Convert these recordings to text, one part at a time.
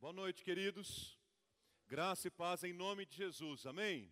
Boa noite, queridos. Graça e paz em nome de Jesus. Amém.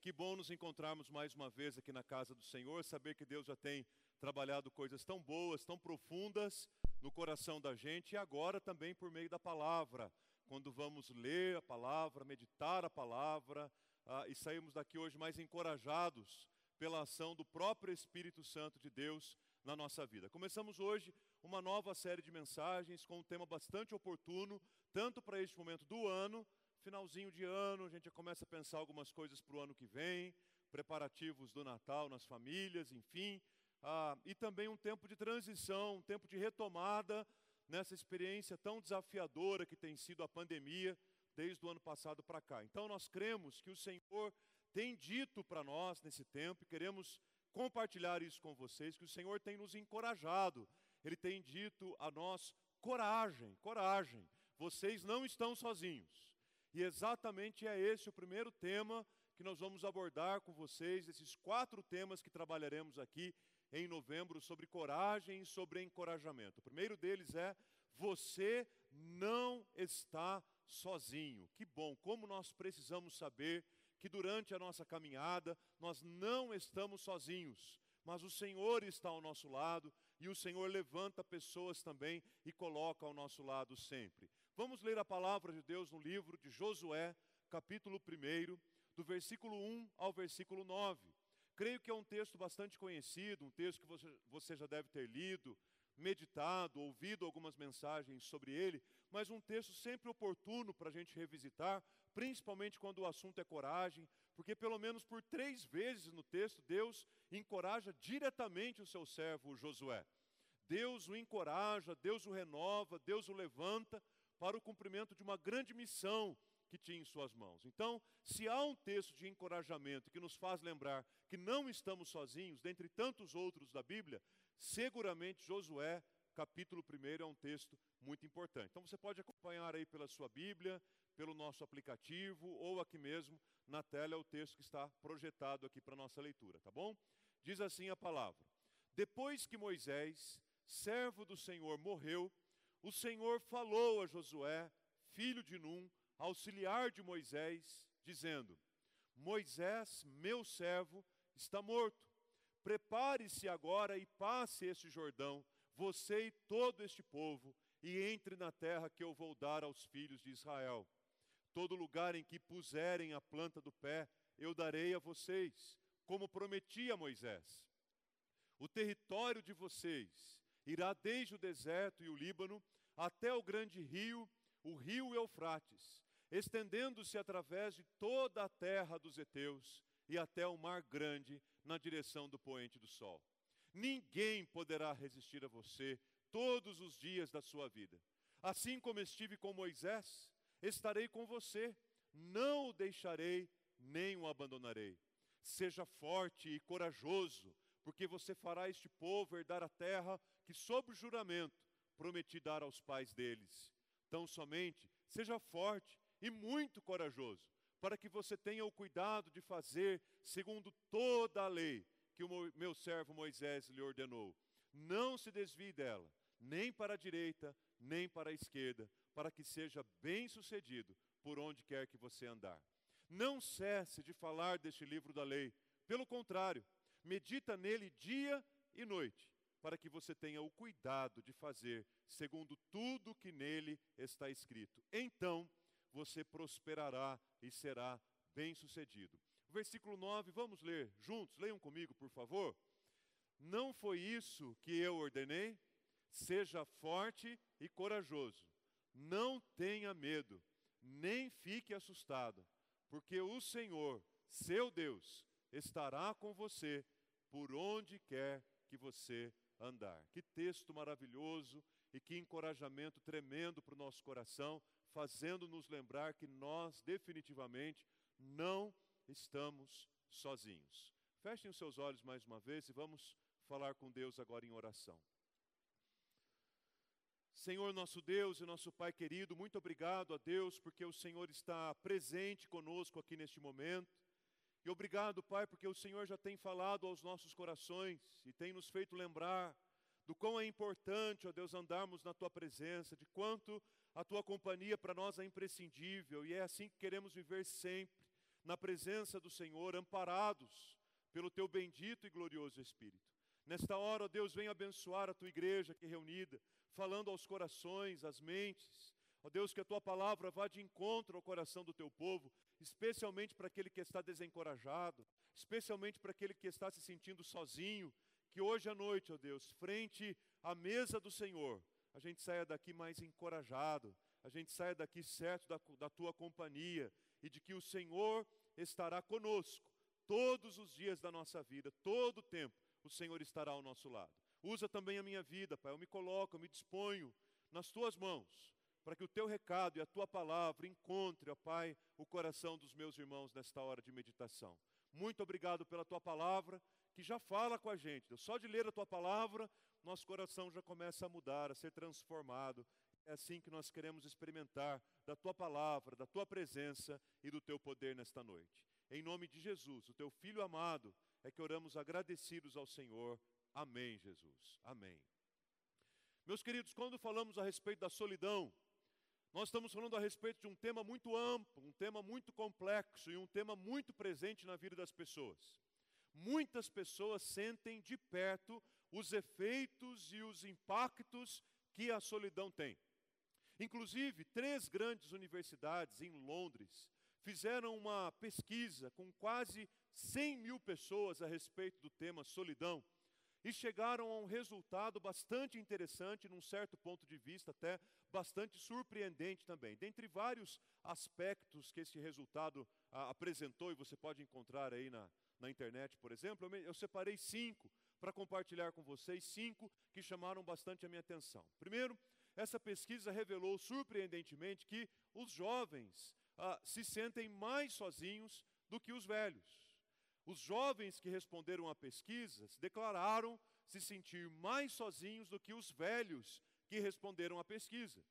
Que bom nos encontrarmos mais uma vez aqui na casa do Senhor, saber que Deus já tem trabalhado coisas tão boas, tão profundas no coração da gente e agora também por meio da palavra. Quando vamos ler a palavra, meditar a palavra ah, e saímos daqui hoje mais encorajados pela ação do próprio Espírito Santo de Deus na nossa vida. Começamos hoje uma nova série de mensagens com um tema bastante oportuno, tanto para este momento do ano, finalzinho de ano, a gente já começa a pensar algumas coisas para o ano que vem, preparativos do Natal nas famílias, enfim, ah, e também um tempo de transição, um tempo de retomada nessa experiência tão desafiadora que tem sido a pandemia desde o ano passado para cá. Então nós cremos que o Senhor tem dito para nós nesse tempo, e queremos compartilhar isso com vocês, que o Senhor tem nos encorajado, Ele tem dito a nós: coragem, coragem, vocês não estão sozinhos. E exatamente é esse o primeiro tema que nós vamos abordar com vocês, esses quatro temas que trabalharemos aqui em novembro sobre coragem e sobre encorajamento. O primeiro deles é: você não está sozinho. Que bom, como nós precisamos saber que durante a nossa caminhada nós não estamos sozinhos, mas o Senhor está ao nosso lado e o Senhor levanta pessoas também e coloca ao nosso lado sempre. Vamos ler a palavra de Deus no livro de Josué, capítulo 1, do versículo 1 ao versículo 9. Creio que é um texto bastante conhecido, um texto que você, você já deve ter lido, meditado, ouvido algumas mensagens sobre ele, mas um texto sempre oportuno para a gente revisitar, principalmente quando o assunto é coragem, porque pelo menos por três vezes no texto Deus encoraja diretamente o seu servo Josué. Deus o encoraja, Deus o renova, Deus o levanta para o cumprimento de uma grande missão que tinha em suas mãos. Então, se há um texto de encorajamento que nos faz lembrar que não estamos sozinhos, dentre tantos outros da Bíblia, seguramente Josué, capítulo 1, é um texto muito importante. Então, você pode acompanhar aí pela sua Bíblia, pelo nosso aplicativo, ou aqui mesmo na tela é o texto que está projetado aqui para nossa leitura, tá bom? Diz assim a palavra: Depois que Moisés, servo do Senhor, morreu, o Senhor falou a Josué, filho de Num, auxiliar de Moisés, dizendo: Moisés, meu servo, está morto. Prepare-se agora e passe este Jordão, você e todo este povo, e entre na terra que eu vou dar aos filhos de Israel. Todo lugar em que puserem a planta do pé, eu darei a vocês, como prometi a Moisés. O território de vocês irá desde o deserto e o Líbano até o grande rio, o rio Eufrates, estendendo-se através de toda a terra dos heteus e até o mar grande na direção do poente do sol. Ninguém poderá resistir a você todos os dias da sua vida. Assim como estive com Moisés, estarei com você, não o deixarei nem o abandonarei. Seja forte e corajoso, porque você fará este povo herdar a terra que, sob juramento, prometi dar aos pais deles. Tão somente seja forte e muito corajoso, para que você tenha o cuidado de fazer segundo toda a lei que o meu servo Moisés lhe ordenou. Não se desvie dela, nem para a direita, nem para a esquerda, para que seja bem-sucedido por onde quer que você andar. Não cesse de falar deste livro da lei. Pelo contrário, medita nele dia e noite, para que você tenha o cuidado de fazer segundo tudo que nele está escrito. Então você prosperará e será bem-sucedido. Versículo 9, vamos ler juntos, leiam comigo, por favor. Não foi isso que eu ordenei? Seja forte e corajoso. Não tenha medo, nem fique assustado, porque o Senhor, seu Deus, estará com você por onde quer que você andar. Que texto maravilhoso e que encorajamento tremendo para o nosso coração, fazendo-nos lembrar que nós definitivamente não estamos sozinhos. Fechem os seus olhos mais uma vez e vamos falar com Deus agora em oração. Senhor nosso Deus e nosso Pai querido, muito obrigado a Deus porque o Senhor está presente conosco aqui neste momento. E obrigado, Pai, porque o Senhor já tem falado aos nossos corações e tem nos feito lembrar do quão é importante, ó Deus, andarmos na tua presença, de quanto a tua companhia para nós é imprescindível e é assim que queremos viver sempre, na presença do Senhor, amparados pelo teu bendito e glorioso Espírito. Nesta hora, ó Deus, vem abençoar a tua igreja aqui reunida, falando aos corações, às mentes. Ó Deus, que a tua palavra vá de encontro ao coração do teu povo, especialmente para aquele que está desencorajado, especialmente para aquele que está se sentindo sozinho. Que hoje à noite, ó Deus, frente à mesa do Senhor, a gente saia daqui mais encorajado, a gente saia daqui certo da, da tua companhia e de que o Senhor estará conosco todos os dias da nossa vida, todo o tempo, o Senhor estará ao nosso lado. Usa também a minha vida, Pai. Eu me coloco, eu me disponho nas tuas mãos, para que o teu recado e a tua palavra encontre, ó Pai, o coração dos meus irmãos nesta hora de meditação. Muito obrigado pela tua palavra, que já fala com a gente. Só de ler a tua palavra, nosso coração já começa a mudar, a ser transformado. É assim que nós queremos experimentar da tua palavra, da tua presença e do teu poder nesta noite. Em nome de Jesus, o teu filho amado, é que oramos agradecidos ao Senhor. Amém, Jesus. Amém. Meus queridos, quando falamos a respeito da solidão, nós estamos falando a respeito de um tema muito amplo, um tema muito complexo e um tema muito presente na vida das pessoas. Muitas pessoas sentem de perto os efeitos e os impactos que a solidão tem. Inclusive, três grandes universidades em Londres fizeram uma pesquisa com quase 100 mil pessoas a respeito do tema solidão e chegaram a um resultado bastante interessante, num certo ponto de vista, até bastante surpreendente também. Dentre vários aspectos que esse resultado apresentou, e você pode encontrar aí na, na internet, por exemplo, eu, me, eu separei cinco para compartilhar com vocês, cinco que chamaram bastante a minha atenção. Primeiro, essa pesquisa revelou surpreendentemente que os jovens ah, se sentem mais sozinhos do que os velhos. Os jovens que responderam à pesquisa declararam se sentir mais sozinhos do que os velhos que responderam à pesquisa.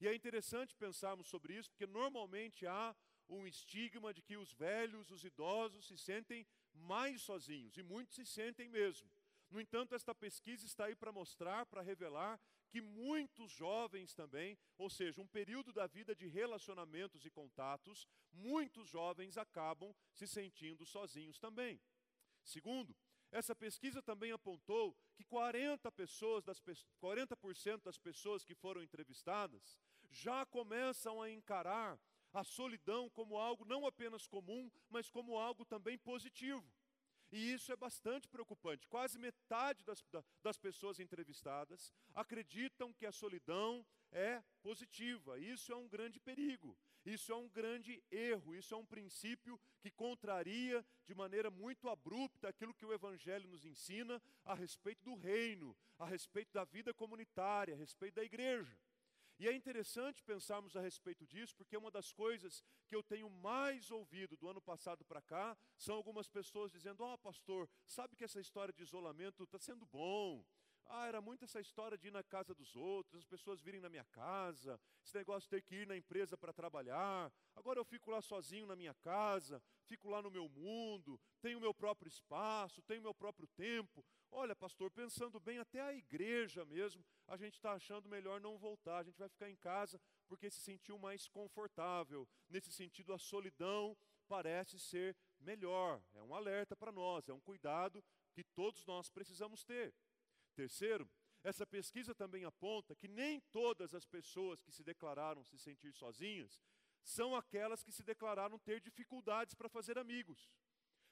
E é interessante pensarmos sobre isso, porque normalmente há um estigma de que os velhos, os idosos, se sentem mais sozinhos, e muitos se sentem mesmo. No entanto, esta pesquisa está aí para mostrar, para revelar que muitos jovens também, ou seja, um período da vida de relacionamentos e contatos, muitos jovens acabam se sentindo sozinhos também. Segundo, essa pesquisa também apontou que 40%, pessoas das, 40 das pessoas que foram entrevistadas já começam a encarar a solidão como algo não apenas comum, mas como algo também positivo. E isso é bastante preocupante. Quase metade das, das pessoas entrevistadas acreditam que a solidão é positiva. Isso é um grande perigo. Isso é um grande erro. Isso é um princípio que contraria de maneira muito abrupta aquilo que o Evangelho nos ensina a respeito do reino, a respeito da vida comunitária, a respeito da igreja. E é interessante pensarmos a respeito disso, porque uma das coisas que eu tenho mais ouvido do ano passado para cá são algumas pessoas dizendo: Ó, oh, pastor, sabe que essa história de isolamento está sendo bom. Ah, era muito essa história de ir na casa dos outros, as pessoas virem na minha casa, esse negócio de ter que ir na empresa para trabalhar. Agora eu fico lá sozinho na minha casa, fico lá no meu mundo, tenho o meu próprio espaço, tenho o meu próprio tempo. Olha, pastor, pensando bem, até a igreja mesmo, a gente está achando melhor não voltar, a gente vai ficar em casa porque se sentiu mais confortável. Nesse sentido, a solidão parece ser melhor. É um alerta para nós, é um cuidado que todos nós precisamos ter. Terceiro, essa pesquisa também aponta que nem todas as pessoas que se declararam se sentir sozinhas são aquelas que se declararam ter dificuldades para fazer amigos.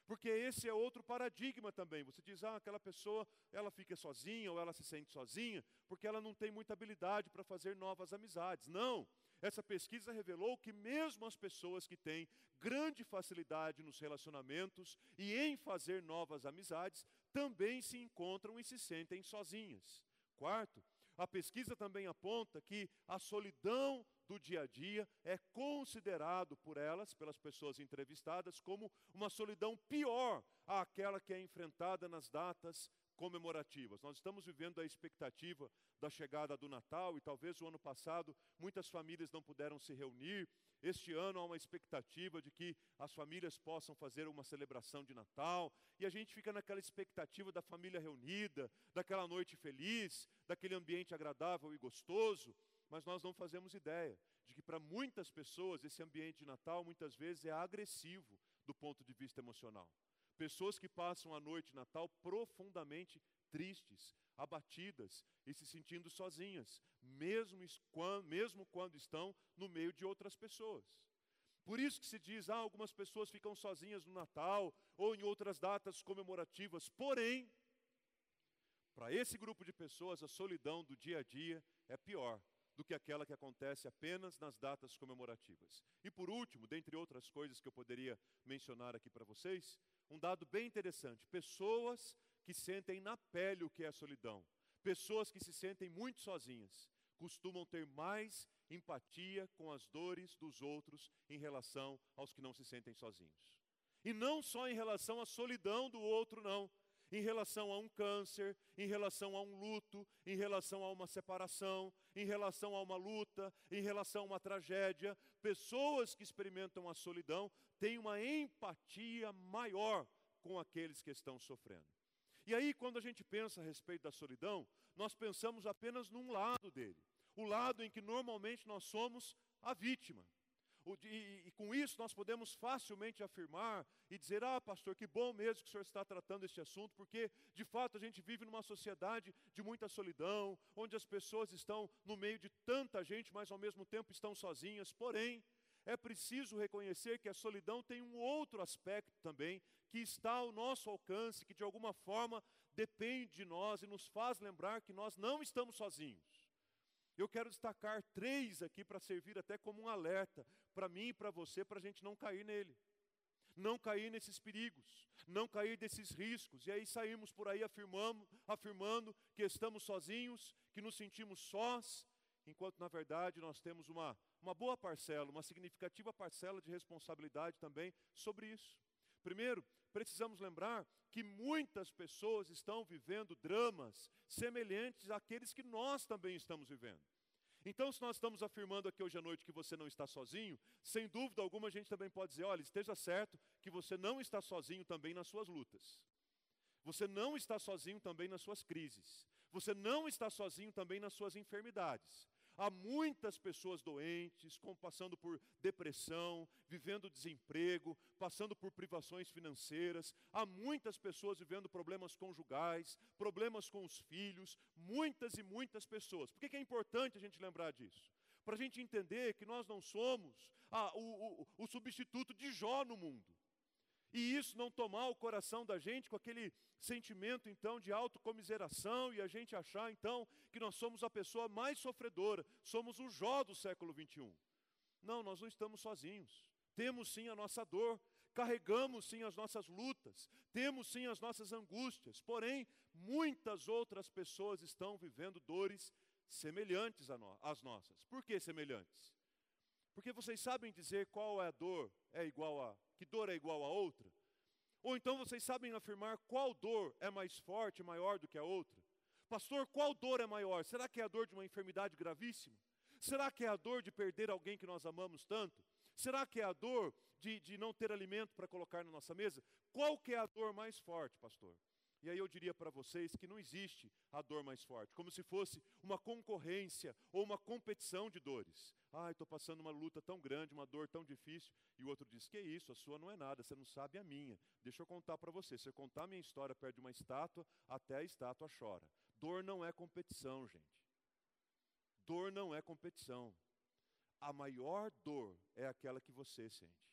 Porque esse é outro paradigma também. Você diz, ah, aquela pessoa, ela fica sozinha ou ela se sente sozinha, porque ela não tem muita habilidade para fazer novas amizades. Não. Essa pesquisa revelou que mesmo as pessoas que têm grande facilidade nos relacionamentos e em fazer novas amizades, também se encontram e se sentem sozinhas. Quarto, a pesquisa também aponta que a solidão do dia a dia é considerado por elas, pelas pessoas entrevistadas, como uma solidão pior àquela que é enfrentada nas datas comemorativas. Nós estamos vivendo a expectativa da chegada do Natal e talvez o ano passado muitas famílias não puderam se reunir. Este ano há uma expectativa de que as famílias possam fazer uma celebração de Natal e a gente fica naquela expectativa da família reunida, daquela noite feliz, daquele ambiente agradável e gostoso. mas nós não fazemos ideia de que para muitas pessoas esse ambiente de Natal muitas vezes é agressivo do ponto de vista emocional. Pessoas que passam a noite Natal profundamente tristes, abatidas e se sentindo sozinhas, mesmo quando, mesmo quando estão no meio de outras pessoas. Por isso que se diz, ah, algumas pessoas ficam sozinhas no Natal ou em outras datas comemorativas. Porém, para esse grupo de pessoas, a solidão do dia a dia é pior do que aquela que acontece apenas nas datas comemorativas. E por último, dentre outras coisas que eu poderia mencionar aqui para vocês, um dado bem interessante: pessoas que sentem na pele o que é solidão, pessoas que se sentem muito sozinhas, costumam ter mais empatia com as dores dos outros em relação aos que não se sentem sozinhos. E não só em relação à solidão do outro, não em relação a um câncer, em relação a um luto, em relação a uma separação, em relação a uma luta, em relação a uma tragédia. Pessoas que experimentam a solidão têm uma empatia maior com aqueles que estão sofrendo. E aí, quando a gente pensa a respeito da solidão, nós pensamos apenas num lado dele, o lado em que normalmente nós somos a vítima. E, e, com isso nós podemos facilmente afirmar e dizer: Ah, pastor, que bom mesmo que o senhor está tratando este assunto, porque de fato a gente vive numa sociedade de muita solidão, onde as pessoas estão no meio de tanta gente, mas ao mesmo tempo estão sozinhas. Porém, é preciso reconhecer que a solidão tem um outro aspecto também, que está ao nosso alcance, que de alguma forma depende de nós e nos faz lembrar que nós não estamos sozinhos. Eu quero destacar três aqui para servir até como um alerta para mim e para você, para a gente não cair nele. Não cair nesses perigos, não cair desses riscos. E aí saímos por aí afirmando, afirmando que estamos sozinhos, que nos sentimos sós, enquanto na verdade nós temos uma, uma boa parcela, uma significativa parcela de responsabilidade também sobre isso. Primeiro, precisamos lembrar que muitas pessoas estão vivendo dramas semelhantes àqueles que nós também estamos vivendo. Então, se nós estamos afirmando aqui hoje à noite que você não está sozinho, sem dúvida alguma a gente também pode dizer: olha, esteja certo que você não está sozinho também nas suas lutas. Você não está sozinho também nas suas crises. Você não está sozinho também nas suas enfermidades. Há muitas pessoas doentes, passando por depressão, vivendo desemprego, passando por privações financeiras. Há muitas pessoas vivendo problemas conjugais, problemas com os filhos, muitas e muitas pessoas. Por que é importante a gente lembrar disso? Para a gente entender que nós não somos ah, o, o, o substituto de Jó no mundo. E isso não tomar o coração da gente com aquele sentimento então de autocomiseração e a gente achar então que nós somos a pessoa mais sofredora, somos o Jó do século 21. Não, nós não estamos sozinhos. Temos sim a nossa dor, carregamos sim as nossas lutas, temos sim as nossas angústias, porém, muitas outras pessoas estão vivendo dores semelhantes às nossas. Por que semelhantes? Porque vocês sabem dizer qual é a dor é igual a que dor é igual a outra? Ou então vocês sabem afirmar qual dor é mais forte, maior do que a outra? Pastor, qual dor é maior? Será que é a dor de uma enfermidade gravíssima? Será que é a dor de perder alguém que nós amamos tanto? Será que é a dor de, de não ter alimento para colocar na nossa mesa? Qual que é a dor mais forte, pastor? E aí eu diria para vocês que não existe a dor mais forte, como se fosse uma concorrência ou uma competição de dores. Ah, estou passando uma luta tão grande, uma dor tão difícil. E o outro diz: Que isso, a sua não é nada, você não sabe a minha. Deixa eu contar para você. Se eu contar a minha história perto de uma estátua, até a estátua chora. Dor não é competição, gente. Dor não é competição. A maior dor é aquela que você sente.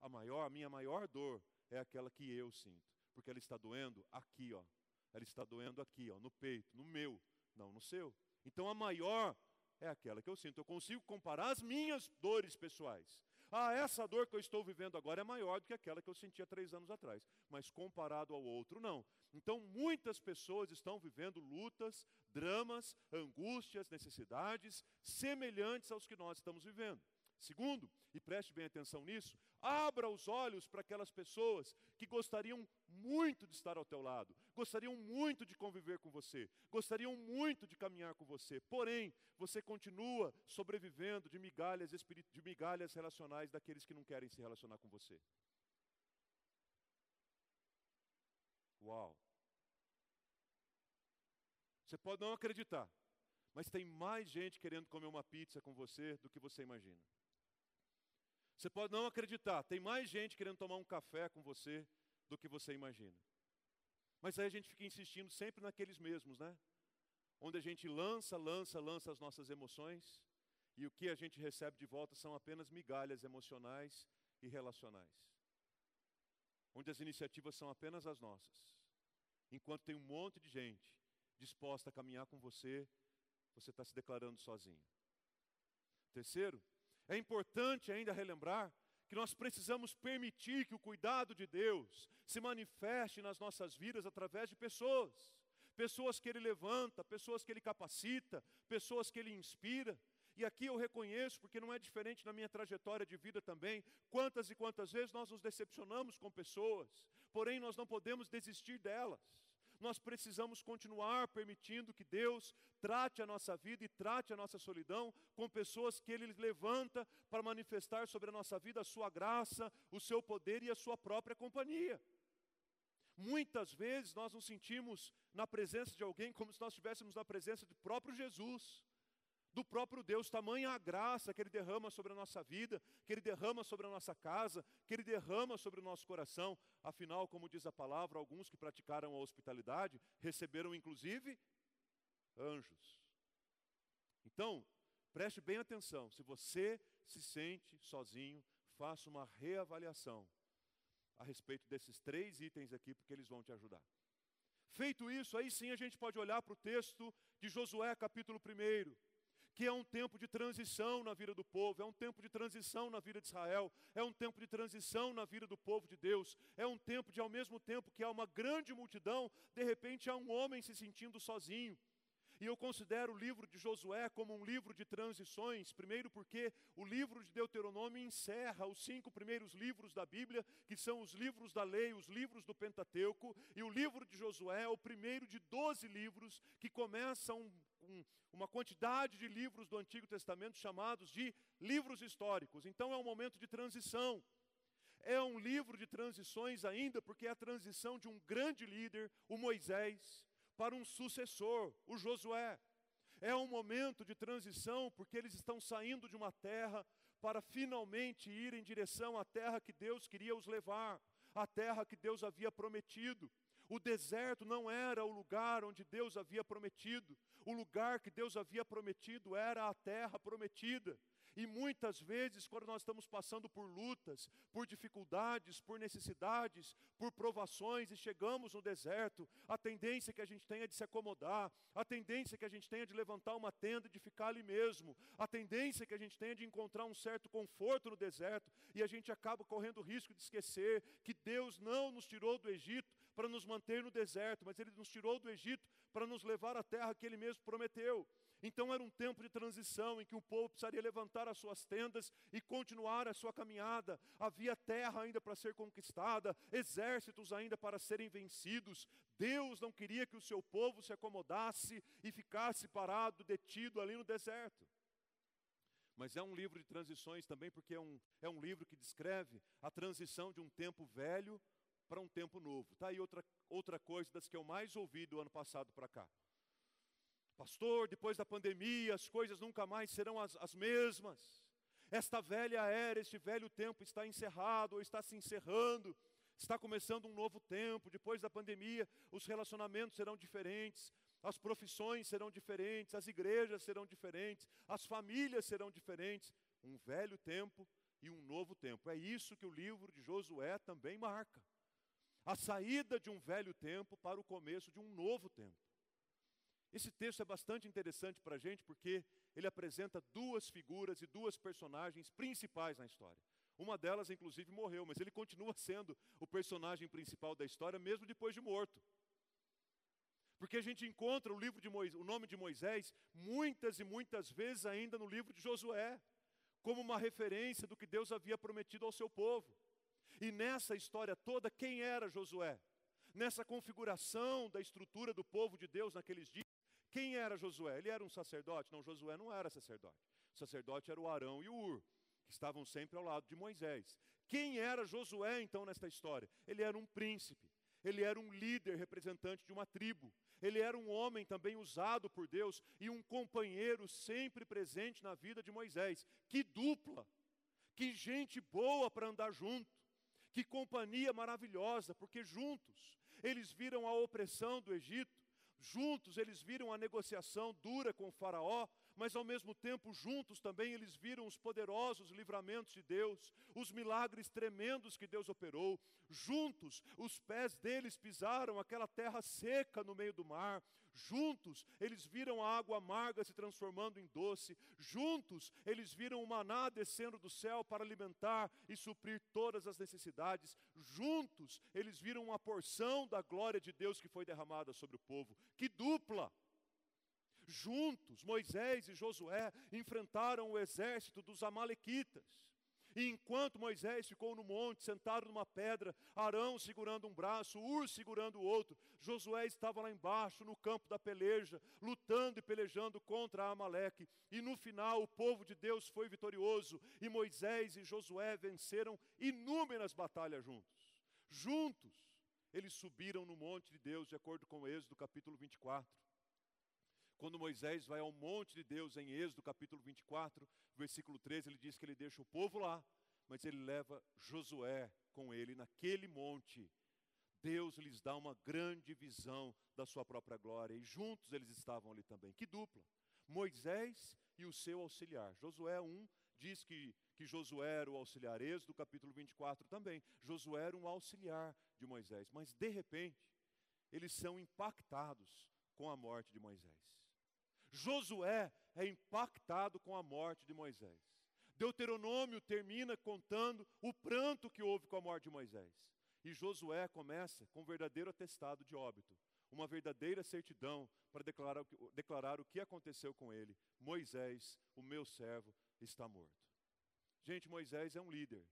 A maior, a minha maior dor é aquela que eu sinto porque ela está doendo aqui, ó. Ela está doendo aqui, ó, no peito, no meu, não no seu. Então a maior é aquela que eu sinto. Eu consigo comparar as minhas dores pessoais. Ah, essa dor que eu estou vivendo agora é maior do que aquela que eu sentia três anos atrás. Mas comparado ao outro, não. Então, muitas pessoas estão vivendo lutas, dramas, angústias, necessidades semelhantes aos que nós estamos vivendo. Segundo, e preste bem atenção nisso, abra os olhos para aquelas pessoas que gostariam muito de estar ao teu lado, gostariam muito de conviver com você, gostariam muito de caminhar com você, porém, você continua sobrevivendo de migalhas, de migalhas relacionais daqueles que não querem se relacionar com você. Uau! Você pode não acreditar, Mas tem mais gente querendo comer uma pizza com você do que você imagina. Você pode não acreditar, tem mais gente querendo tomar um café com você do que você imagina. Mas aí a gente fica insistindo sempre naqueles mesmos, né? Onde a gente lança, lança, lança as nossas emoções e o que a gente recebe de volta são apenas migalhas emocionais e relacionais. Onde as iniciativas são apenas as nossas. Enquanto tem um monte de gente disposta a caminhar com você, você está se declarando sozinho. Terceiro, é importante ainda relembrar que nós precisamos permitir que o cuidado de Deus se manifeste nas nossas vidas através de pessoas. Pessoas que Ele levanta, pessoas que Ele capacita, pessoas que Ele inspira. E aqui eu reconheço, porque não é diferente na minha trajetória de vida também, quantas e quantas vezes nós nos decepcionamos com pessoas, porém nós não podemos desistir delas nós precisamos continuar permitindo que Deus trate a nossa vida e trate a nossa solidão com pessoas que Ele levanta para manifestar sobre a nossa vida a sua graça, o seu poder e a sua própria companhia. Muitas vezes nós nos sentimos na presença de alguém como se nós estivéssemos na presença do próprio Jesus do próprio Deus, tamanha a graça que Ele derrama sobre a nossa vida, que Ele derrama sobre a nossa casa, que Ele derrama sobre o nosso coração. Afinal, como diz a palavra, alguns que praticaram a hospitalidade receberam inclusive anjos. Então, preste bem atenção: se você se sente sozinho, faça uma reavaliação a respeito desses três itens aqui, porque eles vão te ajudar. Feito isso, aí sim a gente pode olhar para o texto de Josué, capítulo 1 que é um tempo de transição na vida do povo, é um tempo de transição na vida de Israel, é um tempo de transição na vida do povo de Deus, é um tempo de, ao mesmo tempo que há uma grande multidão, de repente há um homem se sentindo sozinho. E eu considero o livro de Josué como um livro de transições, primeiro porque o livro de Deuteronômio encerra os cinco primeiros livros da Bíblia, que são os livros da lei, os livros do Pentateuco, e o livro de Josué é o primeiro de doze livros que começam um, uma quantidade de livros do Antigo Testamento chamados de livros históricos. Então é um momento de transição. É um livro de transições ainda, porque é a transição de um grande líder, o Moisés, para um sucessor, o Josué. É um momento de transição, porque eles estão saindo de uma terra para finalmente ir em direção à terra que Deus queria os levar, a terra que Deus havia prometido. O deserto não era o lugar onde Deus havia prometido. O lugar que Deus havia prometido era a terra prometida. E muitas vezes, quando nós estamos passando por lutas, por dificuldades, por necessidades, por provações e chegamos no deserto, a tendência que a gente tem é de se acomodar, a tendência que a gente tem é de levantar uma tenda e de ficar ali mesmo, a tendência que a gente tem é de encontrar um certo conforto no deserto e a gente acaba correndo o risco de esquecer que Deus não nos tirou do Egito para nos manter no deserto, mas Ele nos tirou do Egito para nos levar à terra que Ele mesmo prometeu. Então era um tempo de transição em que o povo precisaria levantar as suas tendas e continuar a sua caminhada. Havia terra ainda para ser conquistada, exércitos ainda para serem vencidos. Deus não queria que o seu povo se acomodasse e ficasse parado, detido ali no deserto. Mas é um livro de transições também, porque é um, é um livro que descreve a transição de um tempo velho para um tempo novo. Está aí outra, outra coisa das que eu mais ouvi do ano passado para cá. Pastor, depois da pandemia as coisas nunca mais serão as, as mesmas. Esta velha era, este velho tempo está encerrado ou está se encerrando. Está começando um novo tempo. Depois da pandemia, os relacionamentos serão diferentes, as profissões serão diferentes, as igrejas serão diferentes, as famílias serão diferentes. Um velho tempo e um novo tempo. É isso que o livro de Josué também marca a saída de um velho tempo para o começo de um novo tempo. Esse texto é bastante interessante para a gente porque ele apresenta duas figuras e duas personagens principais na história. Uma delas, inclusive, morreu, mas ele continua sendo o personagem principal da história, mesmo depois de morto. Porque a gente encontra o, livro de Moisés, o nome de Moisés muitas e muitas vezes ainda no livro de Josué, como uma referência do que Deus havia prometido ao seu povo. E nessa história toda, quem era Josué? Nessa configuração da estrutura do povo de Deus naqueles dias, quem era Josué? Ele era um sacerdote? Não, Josué não era sacerdote. O sacerdote era o Arão e o Ur, que estavam sempre ao lado de Moisés. Quem era Josué então nesta história? Ele era um príncipe. Ele era um líder representante de uma tribo. Ele era um homem também usado por Deus e um companheiro sempre presente na vida de Moisés. Que dupla! Que gente boa para andar junto! Que companhia maravilhosa, porque juntos eles viram a opressão do Egito, juntos eles viram a negociação dura com Faraó, mas ao mesmo tempo, juntos também, eles viram os poderosos livramentos de Deus, os milagres tremendos que Deus operou. Juntos, os pés deles pisaram aquela terra seca no meio do mar. Juntos, eles viram a água amarga se transformando em doce. Juntos, eles viram o maná descendo do céu para alimentar e suprir todas as necessidades. Juntos, eles viram uma porção da glória de Deus que foi derramada sobre o povo. Que dupla! Juntos, Moisés e Josué enfrentaram o exército dos Amalequitas. E enquanto Moisés ficou no monte, sentado numa pedra, Arão segurando um braço, Ur segurando o outro, Josué estava lá embaixo, no campo da peleja, lutando e pelejando contra Amaleque. E no final, o povo de Deus foi vitorioso, e Moisés e Josué venceram inúmeras batalhas juntos. Juntos, eles subiram no monte de Deus, de acordo com o Êxodo capítulo 24. Quando Moisés vai ao monte de Deus, em Êxodo capítulo 24, versículo 13, ele diz que ele deixa o povo lá, mas ele leva Josué com ele naquele monte. Deus lhes dá uma grande visão da sua própria glória, e juntos eles estavam ali também. Que dupla! Moisés e o seu auxiliar. Josué 1 diz que, que Josué era o auxiliar, Êxodo capítulo 24 também. Josué era um auxiliar de Moisés, mas de repente, eles são impactados com a morte de Moisés. Josué é impactado com a morte de Moisés. Deuteronômio termina contando o pranto que houve com a morte de Moisés. E Josué começa com um verdadeiro atestado de óbito, uma verdadeira certidão para declarar, declarar o que aconteceu com ele. Moisés, o meu servo, está morto. Gente, Moisés é um líder.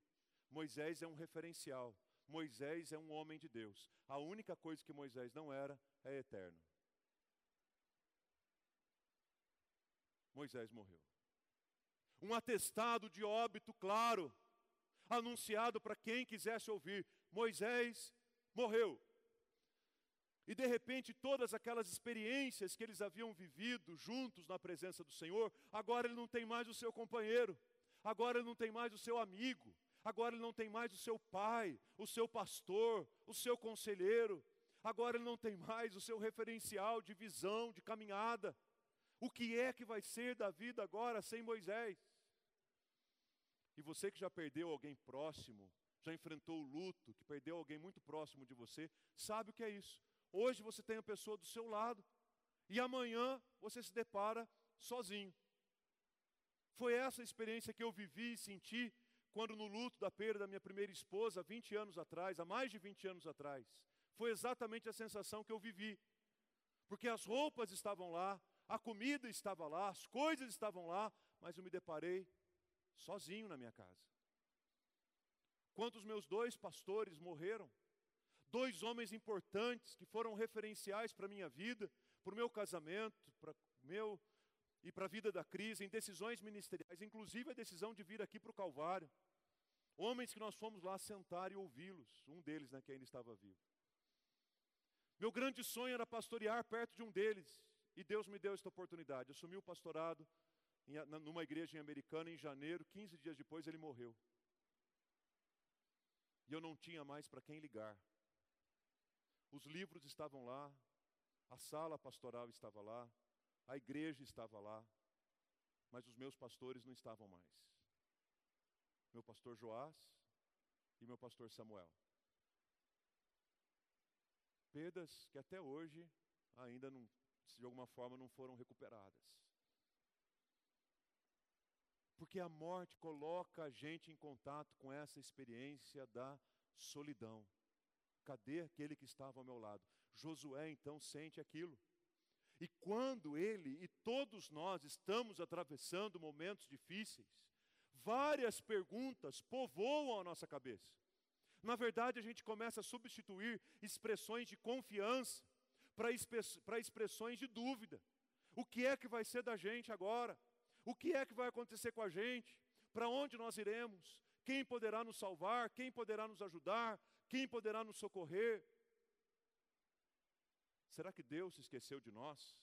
Moisés é um referencial. Moisés é um homem de Deus. A única coisa que Moisés não era é eterno. Moisés morreu. Um atestado de óbito claro, anunciado para quem quisesse ouvir: Moisés morreu. E de repente, todas aquelas experiências que eles haviam vivido juntos na presença do Senhor, agora ele não tem mais o seu companheiro, agora ele não tem mais o seu amigo, agora ele não tem mais o seu pai, o seu pastor, o seu conselheiro, agora ele não tem mais o seu referencial de visão, de caminhada. O que é que vai ser da vida agora sem Moisés? E você que já perdeu alguém próximo, já enfrentou o luto, que perdeu alguém muito próximo de você, sabe o que é isso. Hoje você tem a pessoa do seu lado, e amanhã você se depara sozinho. Foi essa experiência que eu vivi e senti quando no luto da perda da minha primeira esposa, 20 anos atrás, há mais de 20 anos atrás. Foi exatamente a sensação que eu vivi. Porque as roupas estavam lá, a comida estava lá, as coisas estavam lá, mas eu me deparei sozinho na minha casa. Quantos meus dois pastores morreram? Dois homens importantes que foram referenciais para a minha vida, para o meu casamento, para meu e para a vida da crise, em decisões ministeriais, inclusive a decisão de vir aqui para o Calvário. Homens que nós fomos lá sentar e ouvi-los, um deles né, que ainda estava vivo. Meu grande sonho era pastorear perto de um deles, e Deus me deu esta oportunidade. Assumi o pastorado em, numa igreja em Americana em janeiro, 15 dias depois ele morreu. E eu não tinha mais para quem ligar. Os livros estavam lá, a sala pastoral estava lá, a igreja estava lá, mas os meus pastores não estavam mais. Meu pastor Joás e meu pastor Samuel. Perdas que até hoje ainda não se de alguma forma não foram recuperadas. Porque a morte coloca a gente em contato com essa experiência da solidão. Cadê aquele que estava ao meu lado? Josué então sente aquilo. E quando ele e todos nós estamos atravessando momentos difíceis, várias perguntas povoam a nossa cabeça. Na verdade, a gente começa a substituir expressões de confiança para expressões de dúvida. O que é que vai ser da gente agora? O que é que vai acontecer com a gente? Para onde nós iremos? Quem poderá nos salvar? Quem poderá nos ajudar? Quem poderá nos socorrer? Será que Deus se esqueceu de nós?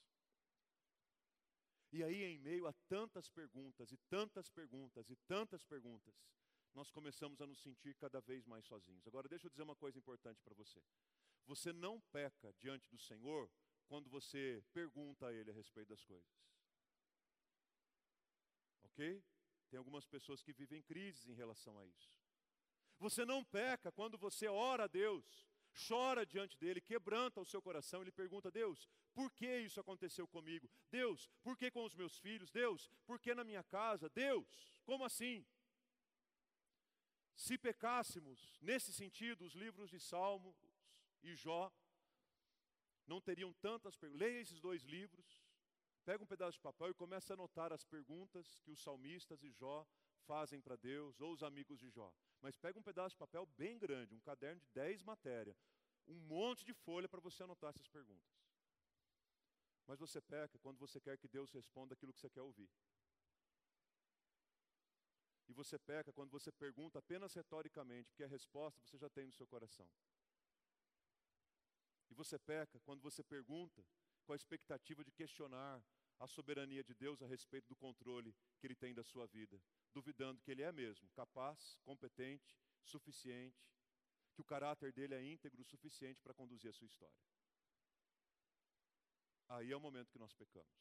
E aí, em meio a tantas perguntas, e tantas perguntas, e tantas perguntas, nós começamos a nos sentir cada vez mais sozinhos. Agora, deixa eu dizer uma coisa importante para você. Você não peca diante do Senhor quando você pergunta a Ele a respeito das coisas. Ok? Tem algumas pessoas que vivem crises em relação a isso. Você não peca quando você ora a Deus, chora diante dele, quebranta o seu coração e lhe pergunta: Deus, por que isso aconteceu comigo? Deus, por que com os meus filhos? Deus, por que na minha casa? Deus, como assim? Se pecássemos, nesse sentido, os livros de Salmos e Jó não teriam tantas perguntas. Leia esses dois livros, pega um pedaço de papel e começa a anotar as perguntas que os salmistas e Jó fazem para Deus, ou os amigos de Jó. Mas pega um pedaço de papel bem grande, um caderno de 10 matérias, um monte de folha para você anotar essas perguntas. Mas você peca quando você quer que Deus responda aquilo que você quer ouvir. E você peca quando você pergunta apenas retoricamente, porque a resposta você já tem no seu coração. Você peca quando você pergunta com a expectativa de questionar a soberania de Deus a respeito do controle que Ele tem da sua vida, duvidando que Ele é mesmo capaz, competente, suficiente, que o caráter dele é íntegro o suficiente para conduzir a sua história. Aí é o momento que nós pecamos.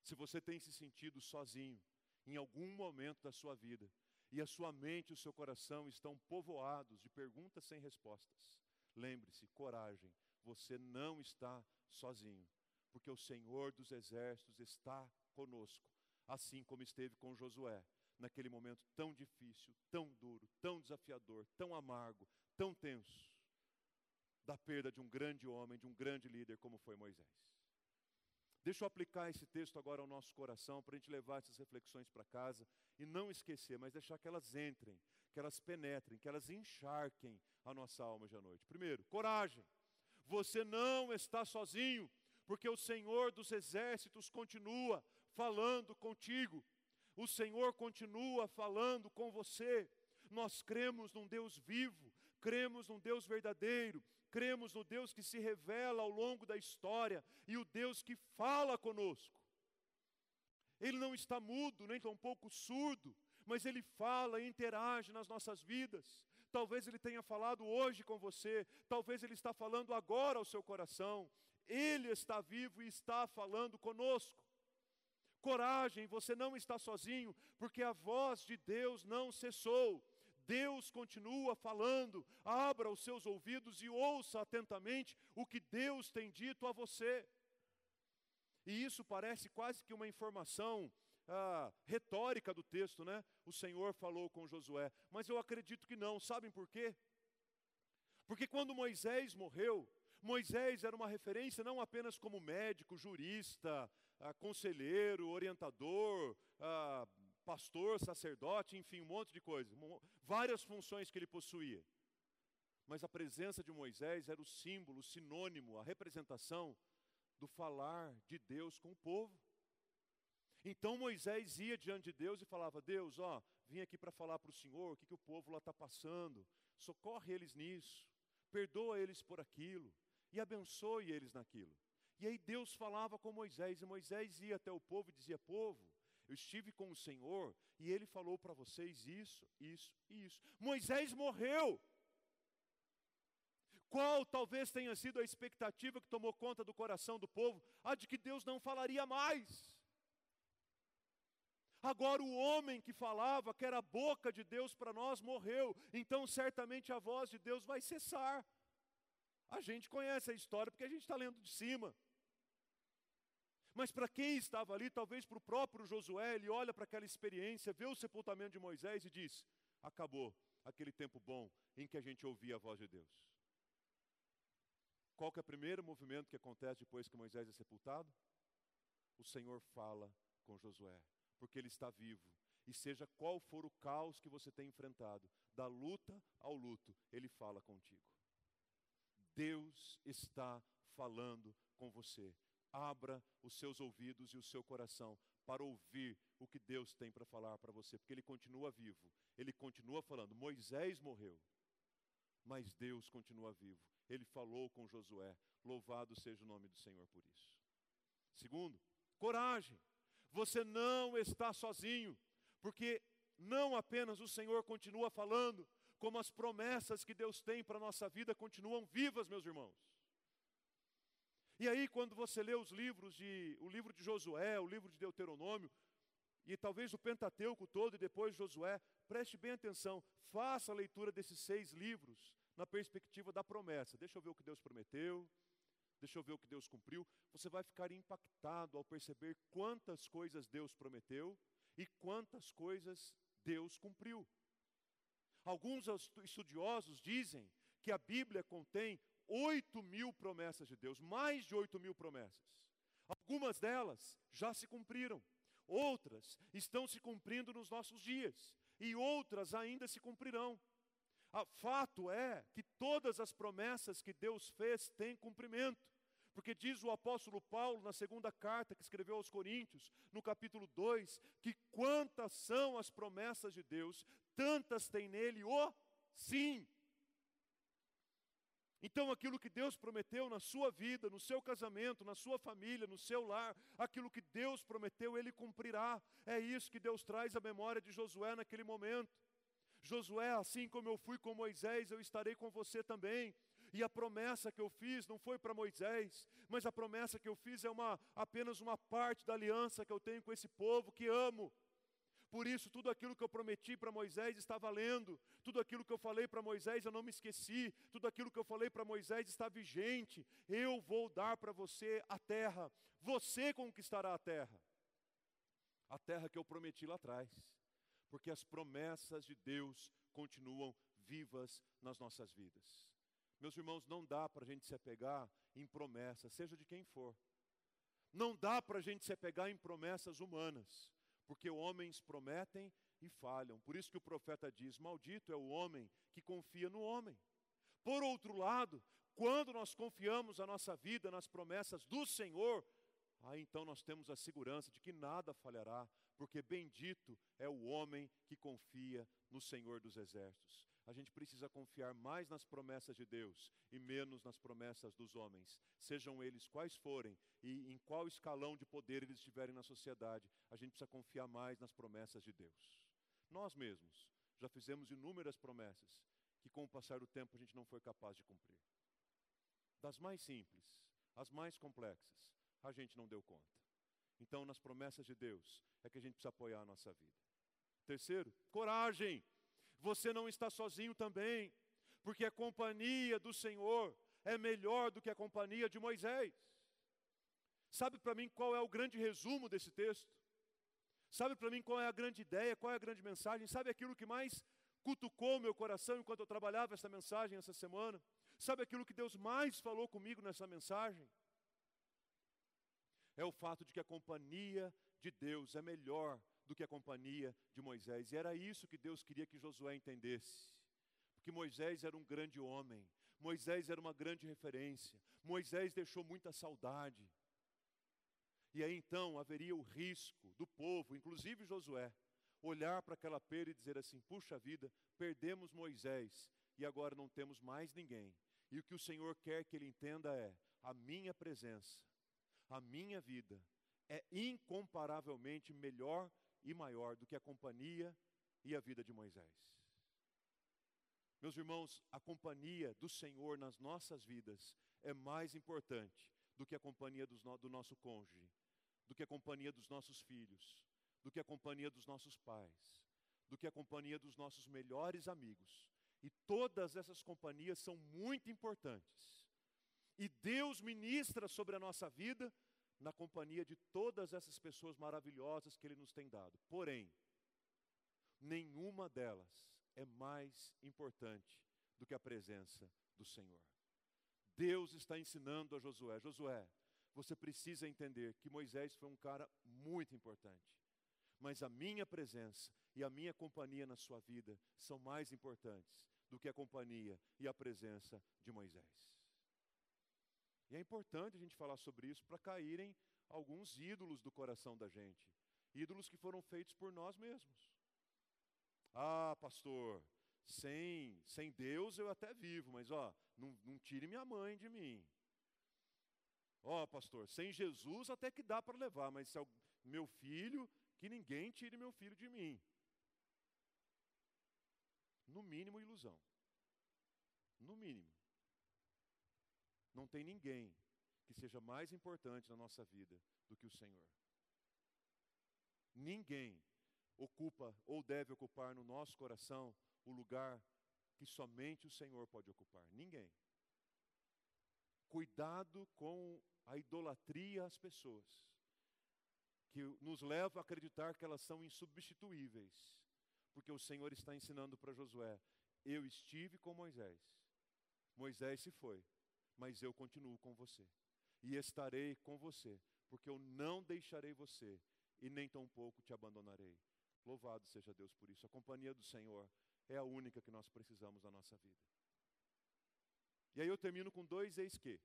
Se você tem se sentido sozinho, em algum momento da sua vida, e a sua mente e o seu coração estão povoados de perguntas sem respostas. Lembre-se, coragem, você não está sozinho, porque o Senhor dos exércitos está conosco, assim como esteve com Josué, naquele momento tão difícil, tão duro, tão desafiador, tão amargo, tão tenso, da perda de um grande homem, de um grande líder como foi Moisés. Deixa eu aplicar esse texto agora ao nosso coração para a gente levar essas reflexões para casa e não esquecer, mas deixar que elas entrem, que elas penetrem, que elas encharquem a nossa alma de à noite. Primeiro, coragem. Você não está sozinho, porque o Senhor dos exércitos continua falando contigo. O Senhor continua falando com você. Nós cremos num Deus vivo, cremos num Deus verdadeiro, cremos no Deus que se revela ao longo da história e o Deus que fala conosco. Ele não está mudo, nem tampouco surdo, mas ele fala e interage nas nossas vidas. Talvez ele tenha falado hoje com você, talvez ele está falando agora ao seu coração. Ele está vivo e está falando conosco. Coragem, você não está sozinho, porque a voz de Deus não cessou. Deus continua falando, abra os seus ouvidos e ouça atentamente o que Deus tem dito a você. E isso parece quase que uma informação ah, retórica do texto, né? O Senhor falou com Josué, mas eu acredito que não, sabem por quê? Porque quando Moisés morreu, Moisés era uma referência não apenas como médico, jurista, ah, conselheiro, orientador, ah, pastor, sacerdote, enfim, um monte de coisas, várias funções que ele possuía. Mas a presença de Moisés era o símbolo, o sinônimo, a representação do falar de Deus com o povo. Então Moisés ia diante de Deus e falava: Deus, ó, vim aqui para falar para o Senhor o que, que o povo lá está passando, socorre eles nisso, perdoa eles por aquilo e abençoe eles naquilo. E aí Deus falava com Moisés, e Moisés ia até o povo e dizia: Povo, eu estive com o Senhor e ele falou para vocês isso, isso e isso. Moisés morreu. Qual talvez tenha sido a expectativa que tomou conta do coração do povo? A de que Deus não falaria mais. Agora, o homem que falava, que era a boca de Deus para nós, morreu. Então, certamente a voz de Deus vai cessar. A gente conhece a história porque a gente está lendo de cima. Mas para quem estava ali, talvez para o próprio Josué, ele olha para aquela experiência, vê o sepultamento de Moisés e diz: acabou aquele tempo bom em que a gente ouvia a voz de Deus. Qual é o primeiro movimento que acontece depois que Moisés é sepultado? O Senhor fala com Josué, porque ele está vivo. E seja qual for o caos que você tem enfrentado, da luta ao luto, ele fala contigo. Deus está falando com você abra os seus ouvidos e o seu coração para ouvir o que Deus tem para falar para você, porque Ele continua vivo, Ele continua falando. Moisés morreu, mas Deus continua vivo, ele falou com Josué. Louvado seja o nome do Senhor por isso. Segundo, coragem. Você não está sozinho, porque não apenas o Senhor continua falando, como as promessas que Deus tem para a nossa vida continuam vivas, meus irmãos. E aí, quando você lê os livros de, o livro de Josué, o livro de Deuteronômio, e talvez o Pentateuco todo e depois Josué, preste bem atenção, faça a leitura desses seis livros na perspectiva da promessa. Deixa eu ver o que Deus prometeu, deixa eu ver o que Deus cumpriu. Você vai ficar impactado ao perceber quantas coisas Deus prometeu e quantas coisas Deus cumpriu. Alguns estudiosos dizem que a Bíblia contém 8 mil promessas de Deus, mais de 8 mil promessas. Algumas delas já se cumpriram, outras estão se cumprindo nos nossos dias, e outras ainda se cumprirão. O fato é que todas as promessas que Deus fez têm cumprimento. Porque diz o apóstolo Paulo na segunda carta que escreveu aos Coríntios, no capítulo 2, que quantas são as promessas de Deus, tantas tem nele o sim. Então, aquilo que Deus prometeu na sua vida, no seu casamento, na sua família, no seu lar, aquilo que Deus prometeu, Ele cumprirá. É isso que Deus traz à memória de Josué naquele momento. Josué, assim como eu fui com Moisés, eu estarei com você também. E a promessa que eu fiz não foi para Moisés, mas a promessa que eu fiz é uma, apenas uma parte da aliança que eu tenho com esse povo que amo. Por isso, tudo aquilo que eu prometi para Moisés está valendo, tudo aquilo que eu falei para Moisés eu não me esqueci, tudo aquilo que eu falei para Moisés está vigente. Eu vou dar para você a terra, você conquistará a terra, a terra que eu prometi lá atrás, porque as promessas de Deus continuam vivas nas nossas vidas. Meus irmãos, não dá para a gente se apegar em promessas, seja de quem for. Não dá para a gente se apegar em promessas humanas porque homens prometem e falham. Por isso que o profeta diz: Maldito é o homem que confia no homem. Por outro lado, quando nós confiamos a nossa vida nas promessas do Senhor, aí então nós temos a segurança de que nada falhará, porque bendito é o homem que confia no Senhor dos Exércitos a gente precisa confiar mais nas promessas de Deus e menos nas promessas dos homens, sejam eles quais forem e em qual escalão de poder eles estiverem na sociedade, a gente precisa confiar mais nas promessas de Deus. Nós mesmos já fizemos inúmeras promessas que, com o passar do tempo, a gente não foi capaz de cumprir. Das mais simples, as mais complexas, a gente não deu conta. Então, nas promessas de Deus, é que a gente precisa apoiar a nossa vida. Terceiro, coragem. Você não está sozinho também, porque a companhia do Senhor é melhor do que a companhia de Moisés. Sabe para mim qual é o grande resumo desse texto? Sabe para mim qual é a grande ideia, qual é a grande mensagem? Sabe aquilo que mais cutucou meu coração enquanto eu trabalhava essa mensagem essa semana? Sabe aquilo que Deus mais falou comigo nessa mensagem? É o fato de que a companhia de Deus é melhor do que a companhia de Moisés. E era isso que Deus queria que Josué entendesse. Porque Moisés era um grande homem, Moisés era uma grande referência, Moisés deixou muita saudade. E aí então haveria o risco do povo, inclusive Josué, olhar para aquela pera e dizer assim: puxa vida, perdemos Moisés e agora não temos mais ninguém. E o que o Senhor quer que ele entenda é: a minha presença, a minha vida é incomparavelmente melhor e maior do que a companhia e a vida de Moisés. Meus irmãos, a companhia do Senhor nas nossas vidas é mais importante do que a companhia do nosso cônjuge, do que a companhia dos nossos filhos, do que a companhia dos nossos pais, do que a companhia dos nossos melhores amigos. E todas essas companhias são muito importantes. E Deus ministra sobre a nossa vida na companhia de todas essas pessoas maravilhosas que Ele nos tem dado. Porém, nenhuma delas é mais importante do que a presença do Senhor. Deus está ensinando a Josué: Josué, você precisa entender que Moisés foi um cara muito importante, mas a minha presença e a minha companhia na sua vida são mais importantes do que a companhia e a presença de Moisés. E é importante a gente falar sobre isso para caírem alguns ídolos do coração da gente, ídolos que foram feitos por nós mesmos. Ah, pastor, Sem, sem Deus eu até vivo, mas ó, não, não tire minha mãe de mim. Ó, pastor, sem Jesus até que dá para levar, mas se é o meu filho, que ninguém tire meu filho de mim. No mínimo, ilusão. No mínimo. Não tem ninguém que seja mais importante na nossa vida do que o Senhor. Ninguém ocupa ou deve ocupar no nosso coração o lugar que somente o Senhor pode ocupar. Ninguém. Cuidado com a idolatria às pessoas, que nos leva a acreditar que elas são insubstituíveis, porque o Senhor está ensinando para Josué: eu estive com Moisés, Moisés se foi, mas eu continuo com você, e estarei com você, porque eu não deixarei você, e nem tampouco te abandonarei. Louvado seja Deus por isso. A companhia do Senhor é a única que nós precisamos na nossa vida. E aí eu termino com dois eis que.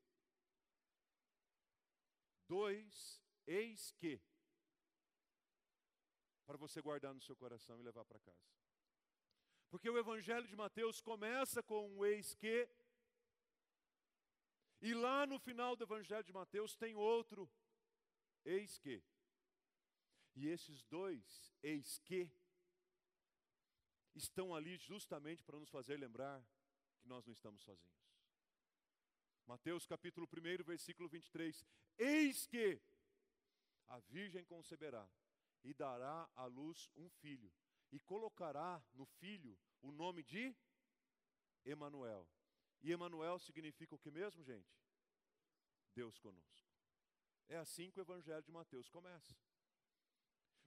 Dois eis que. Para você guardar no seu coração e levar para casa. Porque o Evangelho de Mateus começa com um eis que. E lá no final do Evangelho de Mateus tem outro eis que. E esses dois eis que estão ali justamente para nos fazer lembrar que nós não estamos sozinhos. Mateus capítulo 1, versículo 23. Eis que a virgem conceberá e dará à luz um filho, e colocará no filho o nome de Emanuel. E Emanuel significa o que mesmo, gente? Deus conosco. É assim que o evangelho de Mateus começa.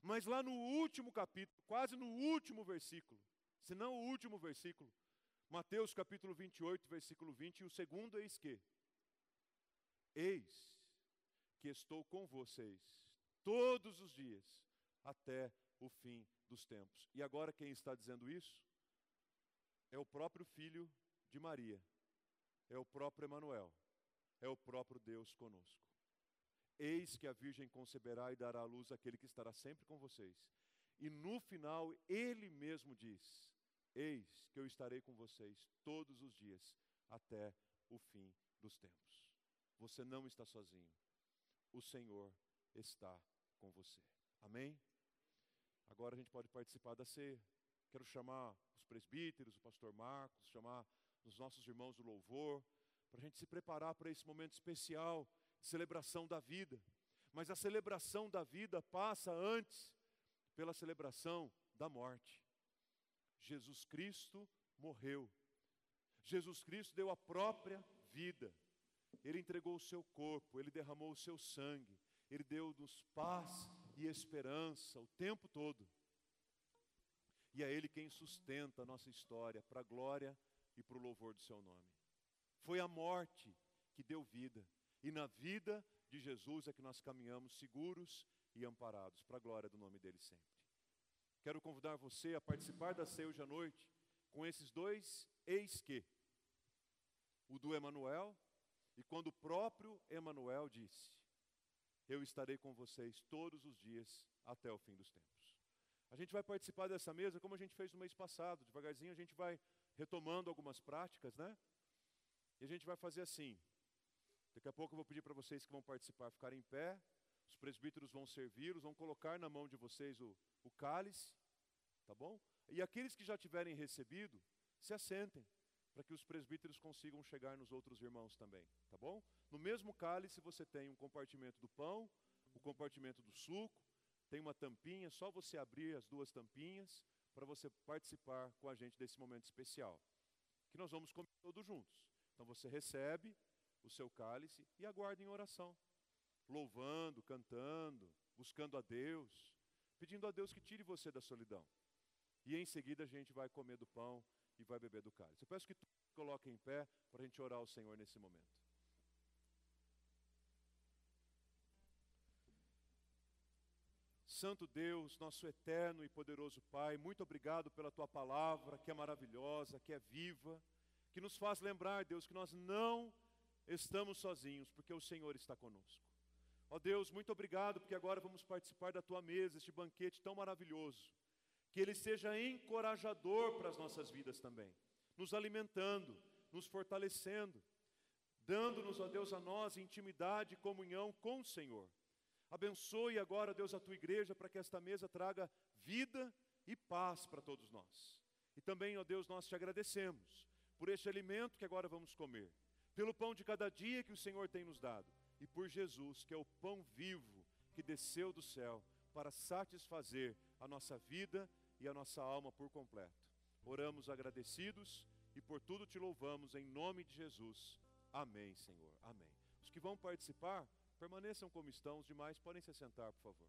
Mas lá no último capítulo, quase no último versículo, se não o último versículo, Mateus capítulo 28, versículo 20, e o segundo eis que: Eis que estou com vocês todos os dias até o fim dos tempos. E agora quem está dizendo isso? É o próprio filho de Maria, é o próprio Emanuel, é o próprio Deus conosco. Eis que a virgem conceberá e dará à luz aquele que estará sempre com vocês. E no final ele mesmo diz: Eis que eu estarei com vocês todos os dias até o fim dos tempos. Você não está sozinho. O Senhor está com você. Amém? Agora a gente pode participar da ceia. Quero chamar os presbíteros, o pastor Marcos, chamar os nossos irmãos do louvor, para a gente se preparar para esse momento especial de celebração da vida. Mas a celebração da vida passa antes pela celebração da morte. Jesus Cristo morreu. Jesus Cristo deu a própria vida. Ele entregou o seu corpo, ele derramou o seu sangue, ele deu-nos paz e esperança o tempo todo. E é Ele quem sustenta a nossa história para a glória e para o louvor do Seu nome. Foi a morte que deu vida, e na vida de Jesus é que nós caminhamos seguros e amparados, para a glória do nome dele sempre. Quero convidar você a participar da ceia hoje à noite com esses dois eis que. O do Emanuel, e quando o próprio Emanuel disse: Eu estarei com vocês todos os dias até o fim dos tempos. A gente vai participar dessa mesa como a gente fez no mês passado, devagarzinho a gente vai retomando algumas práticas, né? E a gente vai fazer assim. Daqui a pouco eu vou pedir para vocês que vão participar ficarem em pé. Os presbíteros vão servi-los, vão colocar na mão de vocês o, o cálice, tá bom? E aqueles que já tiverem recebido, se assentem, para que os presbíteros consigam chegar nos outros irmãos também, tá bom? No mesmo cálice você tem um compartimento do pão, o compartimento do suco, tem uma tampinha, só você abrir as duas tampinhas para você participar com a gente desse momento especial, que nós vamos comer todos juntos. Então você recebe o seu cálice e aguarda em oração louvando, cantando, buscando a Deus, pedindo a Deus que tire você da solidão. E em seguida a gente vai comer do pão e vai beber do cálice. Eu peço que todos coloquem em pé para a gente orar ao Senhor nesse momento. Santo Deus, nosso eterno e poderoso Pai, muito obrigado pela tua palavra, que é maravilhosa, que é viva, que nos faz lembrar, Deus, que nós não estamos sozinhos, porque o Senhor está conosco. Ó Deus, muito obrigado, porque agora vamos participar da tua mesa, este banquete tão maravilhoso, que ele seja encorajador para as nossas vidas também, nos alimentando, nos fortalecendo, dando-nos, ó Deus, a nós intimidade e comunhão com o Senhor. Abençoe agora, Deus, a tua igreja para que esta mesa traga vida e paz para todos nós. E também, ó Deus, nós te agradecemos por este alimento que agora vamos comer, pelo pão de cada dia que o Senhor tem nos dado e por Jesus, que é o pão vivo que desceu do céu para satisfazer a nossa vida e a nossa alma por completo. Oramos agradecidos e por tudo te louvamos em nome de Jesus. Amém, Senhor. Amém. Os que vão participar, permaneçam como estão, os demais podem se sentar, por favor.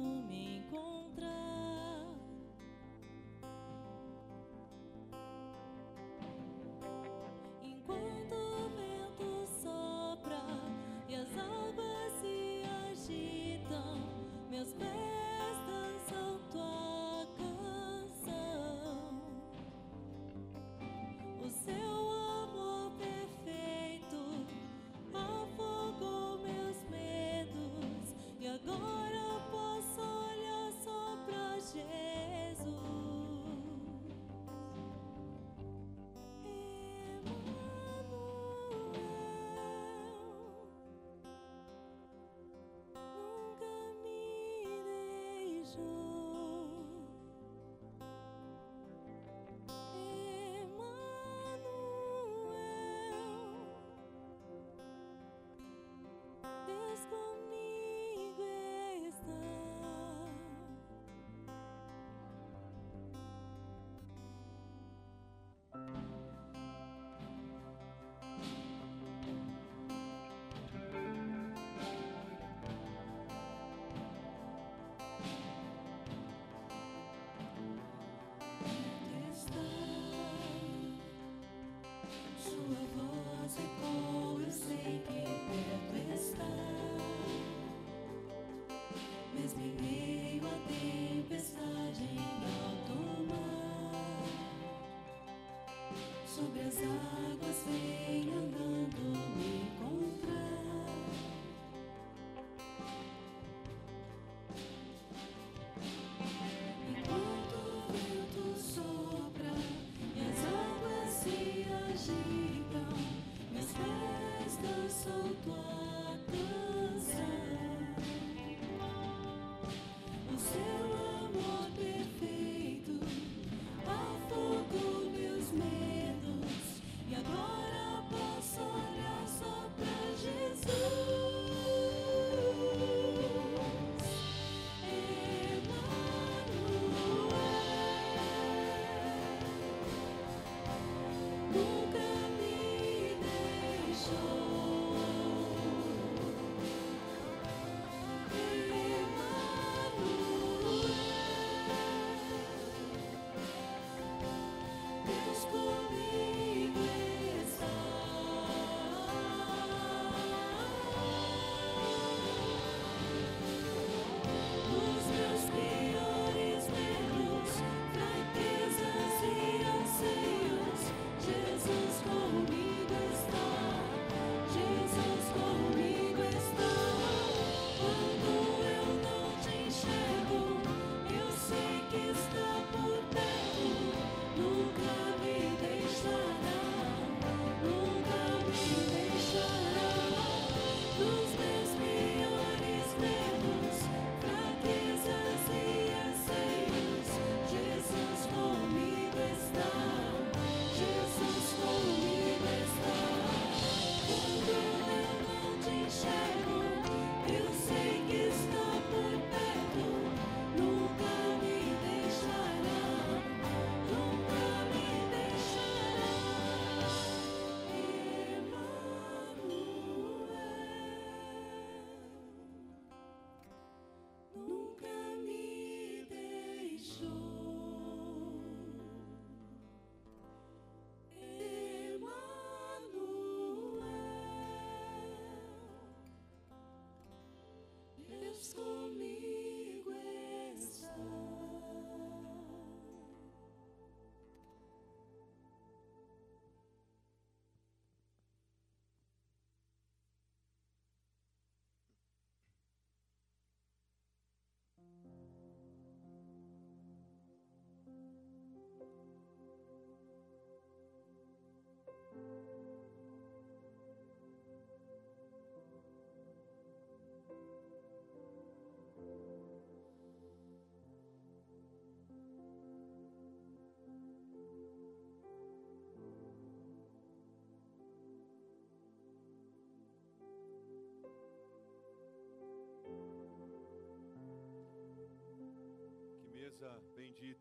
Deus sobre as águas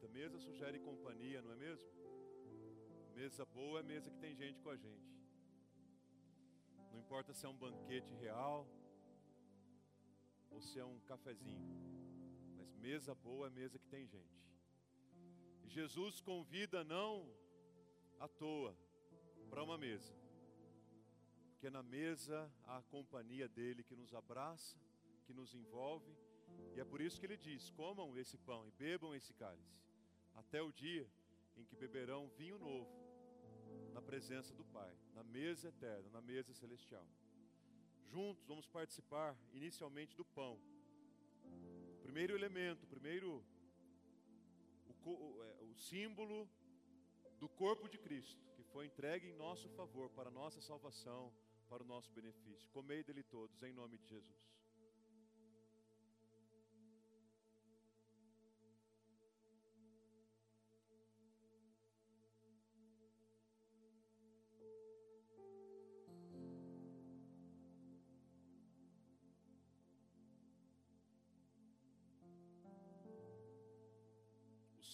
bendita. Mesa sugere companhia, não é mesmo? Mesa boa é mesa que tem gente com a gente. Não importa se é um banquete real ou se é um cafezinho. Mas mesa boa é mesa que tem gente. E Jesus convida não à toa para uma mesa. Porque na mesa há a companhia dele que nos abraça, que nos envolve e é por isso que ele diz: comam esse pão e bebam esse cálice, até o dia em que beberão vinho novo, na presença do Pai, na mesa eterna, na mesa celestial. Juntos vamos participar inicialmente do pão. O primeiro elemento, o primeiro o, é, o símbolo do corpo de Cristo, que foi entregue em nosso favor, para a nossa salvação, para o nosso benefício. Comei dele todos, em nome de Jesus.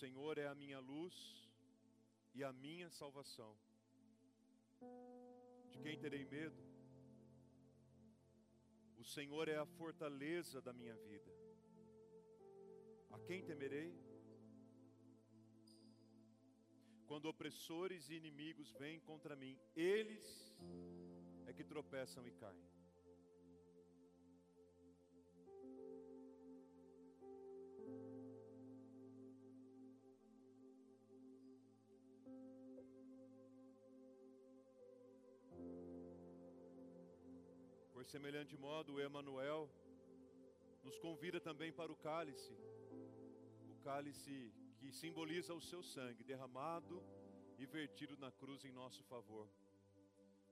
Senhor é a minha luz e a minha salvação. De quem terei medo? O Senhor é a fortaleza da minha vida. A quem temerei? Quando opressores e inimigos vêm contra mim, eles é que tropeçam e caem. Semelhante modo, Emanuel nos convida também para o cálice, o cálice que simboliza o seu sangue derramado e vertido na cruz em nosso favor.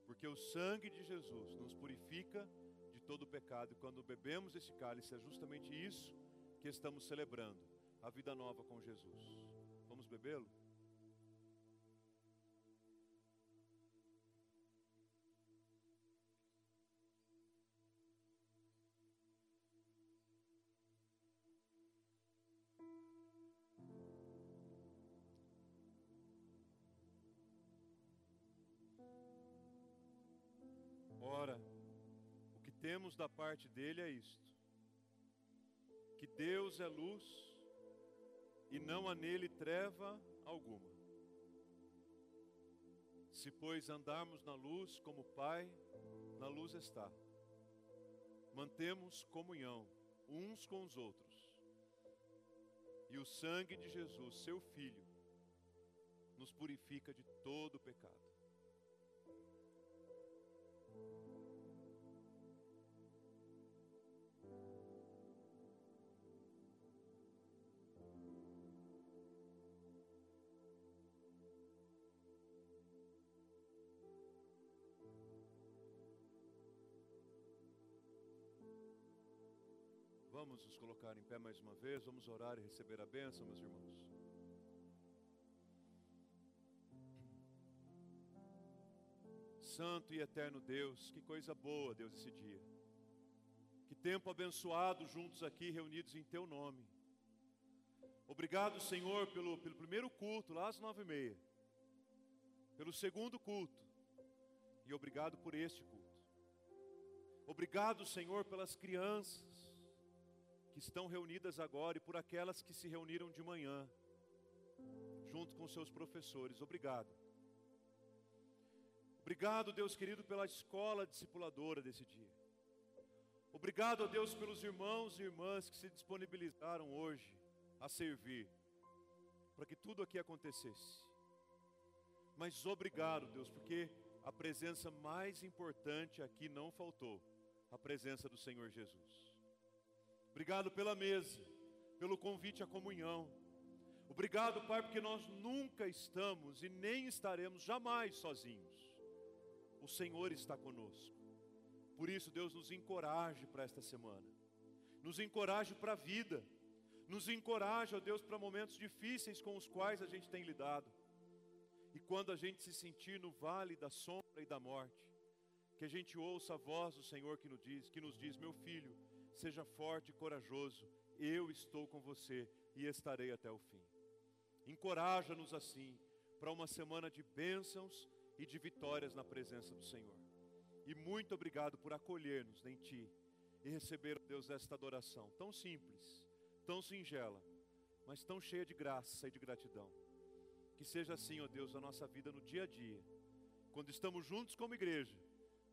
Porque o sangue de Jesus nos purifica de todo pecado, e quando bebemos esse cálice, é justamente isso que estamos celebrando, a vida nova com Jesus. Vamos bebê-lo? Temos da parte dele é isto: que Deus é luz e não há nele treva alguma. Se, pois, andarmos na luz como o Pai na luz está, mantemos comunhão uns com os outros, e o sangue de Jesus, seu Filho, nos purifica de todo pecado. Vamos nos colocar em pé mais uma vez, vamos orar e receber a bênção, meus irmãos. Santo e eterno Deus, que coisa boa, Deus, esse dia. Que tempo abençoado juntos aqui, reunidos em Teu nome. Obrigado, Senhor, pelo, pelo primeiro culto, lá às nove e meia. Pelo segundo culto. E obrigado por este culto. Obrigado, Senhor, pelas crianças que estão reunidas agora e por aquelas que se reuniram de manhã, junto com seus professores. Obrigado. Obrigado, Deus querido, pela escola discipuladora desse dia. Obrigado, Deus, pelos irmãos e irmãs que se disponibilizaram hoje a servir, para que tudo aqui acontecesse. Mas obrigado, Deus, porque a presença mais importante aqui não faltou a presença do Senhor Jesus. Obrigado pela mesa, pelo convite à comunhão. Obrigado, Pai, porque nós nunca estamos e nem estaremos jamais sozinhos. O Senhor está conosco. Por isso, Deus nos encoraje para esta semana. Nos encoraje para a vida. Nos encoraje, ó Deus, para momentos difíceis com os quais a gente tem lidado. E quando a gente se sentir no vale da sombra e da morte, que a gente ouça a voz do Senhor que nos diz, que nos diz: "Meu filho, Seja forte e corajoso, eu estou com você, e estarei até o fim. Encoraja-nos assim para uma semana de bênçãos e de vitórias na presença do Senhor. E muito obrigado por acolher-nos em Ti e receber, Deus, esta adoração tão simples, tão singela, mas tão cheia de graça e de gratidão. Que seja assim, ó Deus, a nossa vida no dia a dia, quando estamos juntos como igreja,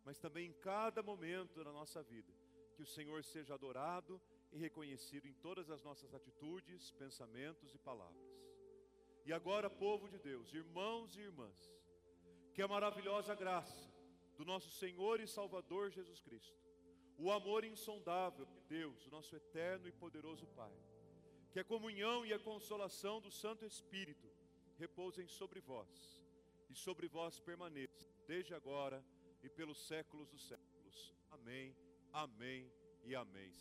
mas também em cada momento da nossa vida. Que o Senhor seja adorado e reconhecido em todas as nossas atitudes, pensamentos e palavras. E agora, povo de Deus, irmãos e irmãs, que a maravilhosa graça do nosso Senhor e Salvador Jesus Cristo, o amor insondável de Deus, o nosso eterno e poderoso Pai, que a comunhão e a consolação do Santo Espírito repousem sobre vós e sobre vós permaneçam, desde agora e pelos séculos dos séculos. Amém, amém e amém.